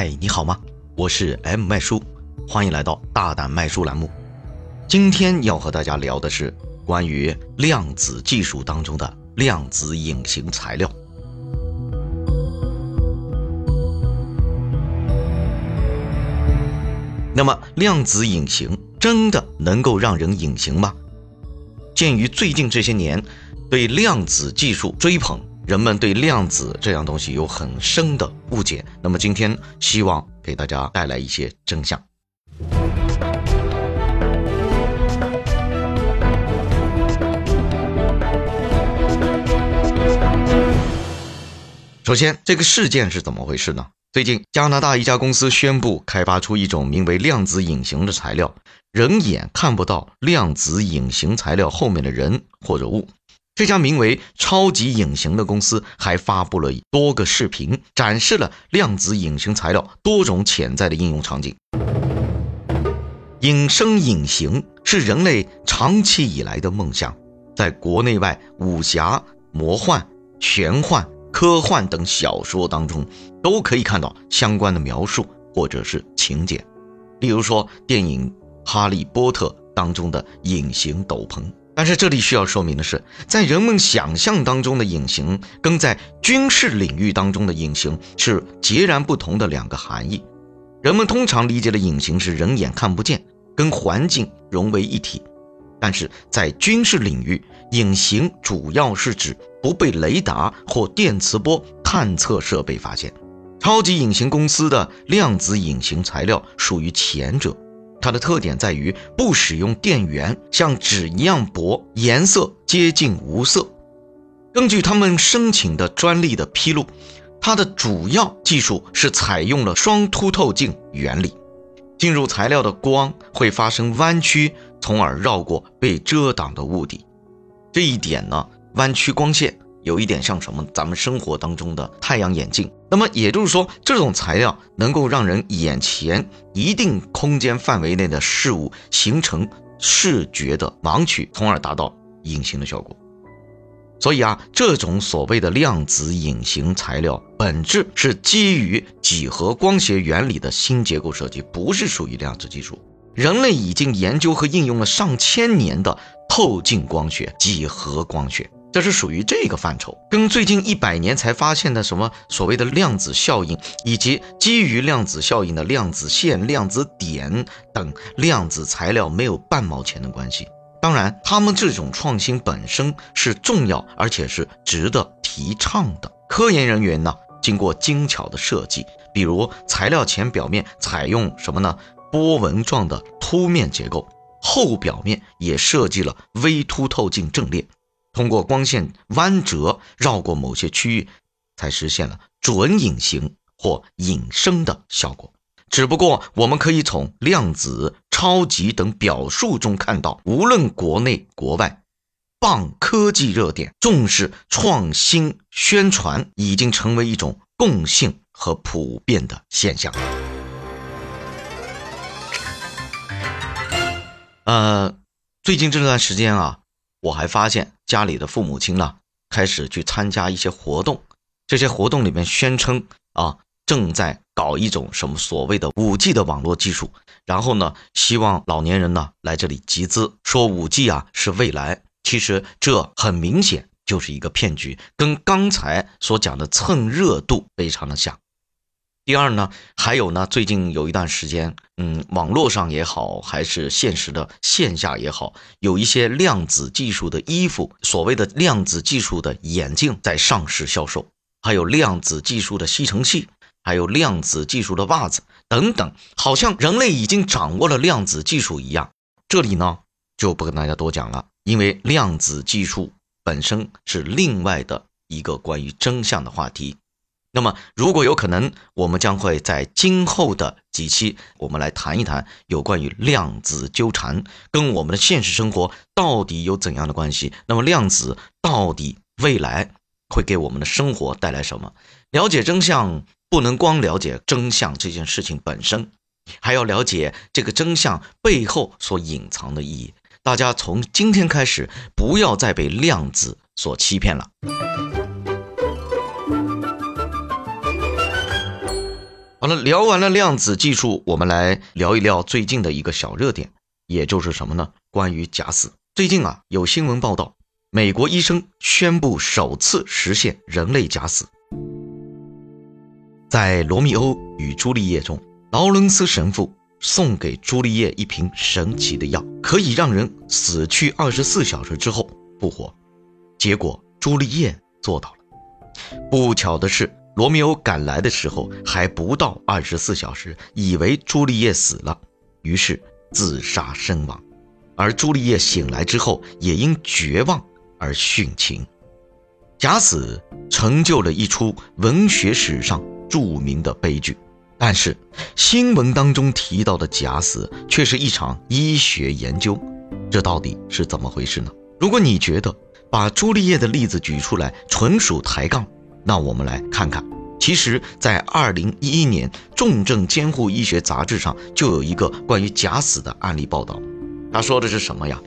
嗨，你好吗？我是 M 麦叔，欢迎来到大胆麦叔栏目。今天要和大家聊的是关于量子技术当中的量子隐形材料。那么，量子隐形真的能够让人隐形吗？鉴于最近这些年对量子技术追捧。人们对量子这样东西有很深的误解，那么今天希望给大家带来一些真相。首先，这个事件是怎么回事呢？最近，加拿大一家公司宣布开发出一种名为量子隐形的材料，人眼看不到量子隐形材料后面的人或者物。这家名为“超级隐形”的公司还发布了多个视频，展示了量子隐形材料多种潜在的应用场景。隐身隐形是人类长期以来的梦想，在国内外武侠、魔幻、玄幻、科幻等小说当中，都可以看到相关的描述或者是情节。例如说，电影《哈利波特》当中的隐形斗篷。但是这里需要说明的是，在人们想象当中的隐形，跟在军事领域当中的隐形是截然不同的两个含义。人们通常理解的隐形是人眼看不见，跟环境融为一体；但是在军事领域，隐形主要是指不被雷达或电磁波探测设备发现。超级隐形公司的量子隐形材料属于前者。它的特点在于不使用电源，像纸一样薄，颜色接近无色。根据他们申请的专利的披露，它的主要技术是采用了双凸透镜原理，进入材料的光会发生弯曲，从而绕过被遮挡的物体。这一点呢，弯曲光线。有一点像什么？咱们生活当中的太阳眼镜。那么也就是说，这种材料能够让人眼前一定空间范围内的事物形成视觉的盲区，从而达到隐形的效果。所以啊，这种所谓的量子隐形材料，本质是基于几何光学原理的新结构设计，不是属于量子技术。人类已经研究和应用了上千年的透镜光学、几何光学。这是属于这个范畴，跟最近一百年才发现的什么所谓的量子效应，以及基于量子效应的量子线、量子点等量子材料没有半毛钱的关系。当然，他们这种创新本身是重要，而且是值得提倡的。科研人员呢，经过精巧的设计，比如材料前表面采用什么呢？波纹状的凸面结构，后表面也设计了微凸透镜阵列。通过光线弯折绕过某些区域，才实现了准隐形或隐身的效果。只不过，我们可以从量子、超级等表述中看到，无论国内国外，棒科技热点、重视创新宣传，已经成为一种共性和普遍的现象。呃，最近这段时间啊。我还发现家里的父母亲呢，开始去参加一些活动，这些活动里面宣称啊，正在搞一种什么所谓的五 G 的网络技术，然后呢，希望老年人呢来这里集资，说五 G 啊是未来。其实这很明显就是一个骗局，跟刚才所讲的蹭热度非常的像。第二呢，还有呢，最近有一段时间，嗯，网络上也好，还是现实的线下也好，有一些量子技术的衣服，所谓的量子技术的眼镜在上市销售，还有量子技术的吸尘器，还有量子技术的袜子等等，好像人类已经掌握了量子技术一样。这里呢就不跟大家多讲了，因为量子技术本身是另外的一个关于真相的话题。那么，如果有可能，我们将会在今后的几期，我们来谈一谈有关于量子纠缠跟我们的现实生活到底有怎样的关系。那么，量子到底未来会给我们的生活带来什么？了解真相，不能光了解真相这件事情本身，还要了解这个真相背后所隐藏的意义。大家从今天开始，不要再被量子所欺骗了。了，聊完了量子技术，我们来聊一聊最近的一个小热点，也就是什么呢？关于假死。最近啊，有新闻报道，美国医生宣布首次实现人类假死。在《罗密欧与朱丽叶》中，劳伦斯神父送给朱丽叶一瓶神奇的药，可以让人死去二十四小时之后复活。结果朱丽叶做到了。不巧的是。罗密欧赶来的时候还不到二十四小时，以为朱丽叶死了，于是自杀身亡。而朱丽叶醒来之后，也因绝望而殉情。假死成就了一出文学史上著名的悲剧，但是新闻当中提到的假死却是一场医学研究，这到底是怎么回事呢？如果你觉得把朱丽叶的例子举出来纯属抬杠，那我们来看看，其实，在二零一一年《重症监护医学杂志》上就有一个关于假死的案例报道。他说的是什么呀？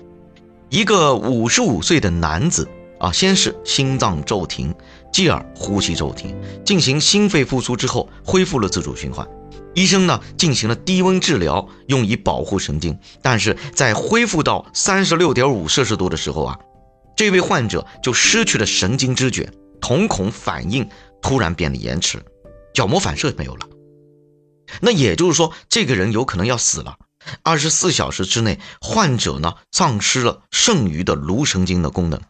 一个五十五岁的男子啊，先是心脏骤停，继而呼吸骤停，进行心肺复苏之后恢复了自主循环。医生呢进行了低温治疗，用以保护神经。但是在恢复到三十六点五摄氏度的时候啊，这位患者就失去了神经知觉。瞳孔反应突然变得延迟，角膜反射没有了。那也就是说，这个人有可能要死了。二十四小时之内，患者呢丧失了剩余的颅神经的功能。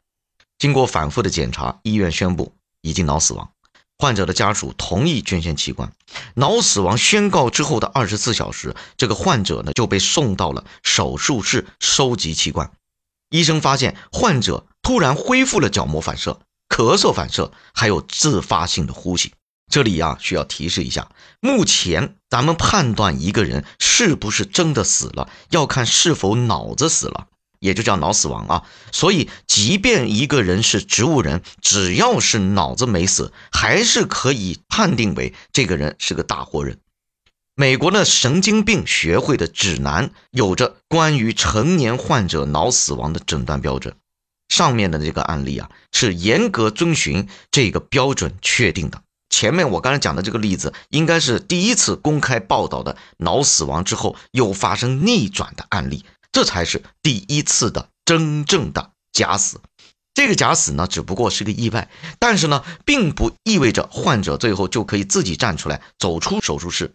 经过反复的检查，医院宣布已经脑死亡。患者的家属同意捐献器官。脑死亡宣告之后的二十四小时，这个患者呢就被送到了手术室收集器官。医生发现患者突然恢复了角膜反射。咳嗽反射，还有自发性的呼吸。这里呀，需要提示一下，目前咱们判断一个人是不是真的死了，要看是否脑子死了，也就叫脑死亡啊。所以，即便一个人是植物人，只要是脑子没死，还是可以判定为这个人是个大活人。美国的神经病学会的指南有着关于成年患者脑死亡的诊断标准。上面的这个案例啊，是严格遵循这个标准确定的。前面我刚才讲的这个例子，应该是第一次公开报道的脑死亡之后又发生逆转的案例，这才是第一次的真正的假死。这个假死呢，只不过是个意外，但是呢，并不意味着患者最后就可以自己站出来走出手术室。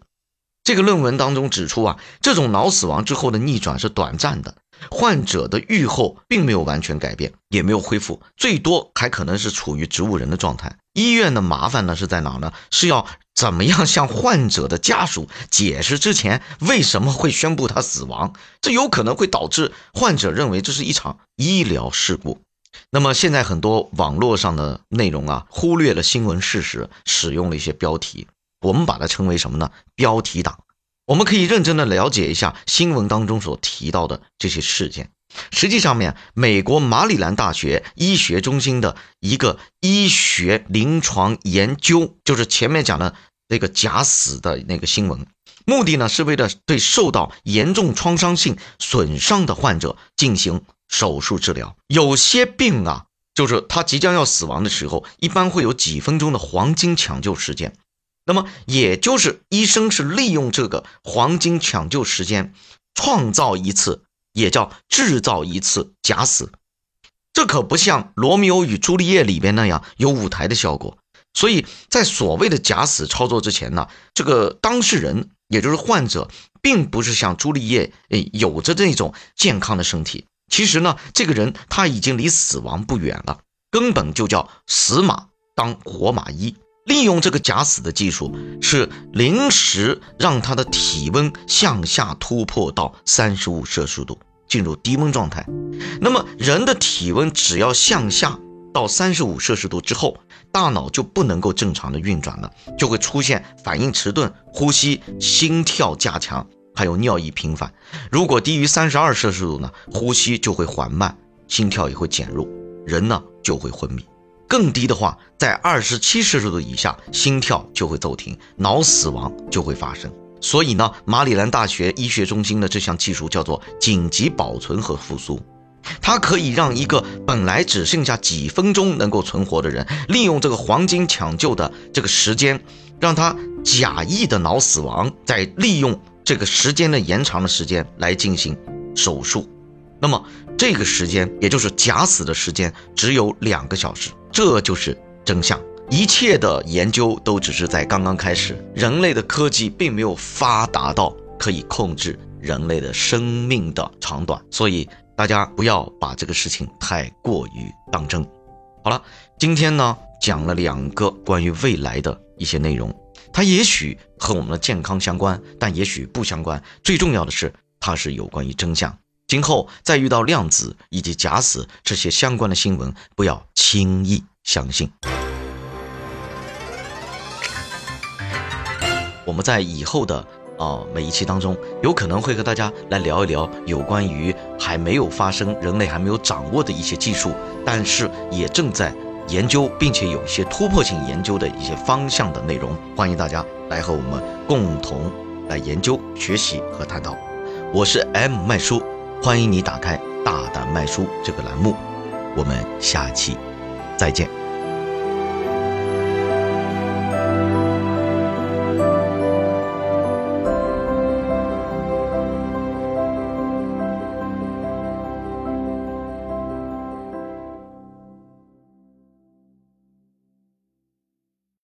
这个论文当中指出啊，这种脑死亡之后的逆转是短暂的。患者的愈后并没有完全改变，也没有恢复，最多还可能是处于植物人的状态。医院的麻烦呢是在哪呢？是要怎么样向患者的家属解释之前为什么会宣布他死亡？这有可能会导致患者认为这是一场医疗事故。那么现在很多网络上的内容啊，忽略了新闻事实，使用了一些标题，我们把它称为什么呢？标题党。我们可以认真的了解一下新闻当中所提到的这些事件。实际上面，美国马里兰大学医学中心的一个医学临床研究，就是前面讲的那个假死的那个新闻，目的呢是为了对受到严重创伤性损伤的患者进行手术治疗。有些病啊，就是他即将要死亡的时候，一般会有几分钟的黄金抢救时间。那么，也就是医生是利用这个黄金抢救时间，创造一次，也叫制造一次假死。这可不像《罗密欧与朱丽叶》里边那样有舞台的效果。所以在所谓的假死操作之前呢，这个当事人，也就是患者，并不是像朱丽叶，诶，有着这种健康的身体。其实呢，这个人他已经离死亡不远了，根本就叫死马当活马医。利用这个假死的技术，是临时让他的体温向下突破到三十五摄氏度，进入低温状态。那么人的体温只要向下到三十五摄氏度之后，大脑就不能够正常的运转了，就会出现反应迟钝、呼吸、心跳加强，还有尿意频繁。如果低于三十二摄氏度呢，呼吸就会缓慢，心跳也会减弱，人呢就会昏迷。更低的话，在二十七摄氏度以下，心跳就会骤停，脑死亡就会发生。所以呢，马里兰大学医学中心的这项技术叫做紧急保存和复苏。它可以让一个本来只剩下几分钟能够存活的人，利用这个黄金抢救的这个时间，让他假意的脑死亡，再利用这个时间的延长的时间来进行手术。那么这个时间，也就是假死的时间，只有两个小时。这就是真相。一切的研究都只是在刚刚开始，人类的科技并没有发达到可以控制人类的生命的长短，所以大家不要把这个事情太过于当真。好了，今天呢讲了两个关于未来的一些内容，它也许和我们的健康相关，但也许不相关。最重要的是，它是有关于真相。今后再遇到量子以及假死这些相关的新闻，不要轻易相信。我们在以后的啊每一期当中，有可能会和大家来聊一聊有关于还没有发生、人类还没有掌握的一些技术，但是也正在研究，并且有一些突破性研究的一些方向的内容。欢迎大家来和我们共同来研究、学习和探讨。我是 M 麦叔，欢迎你打开“大胆卖书”这个栏目。我们下期再见。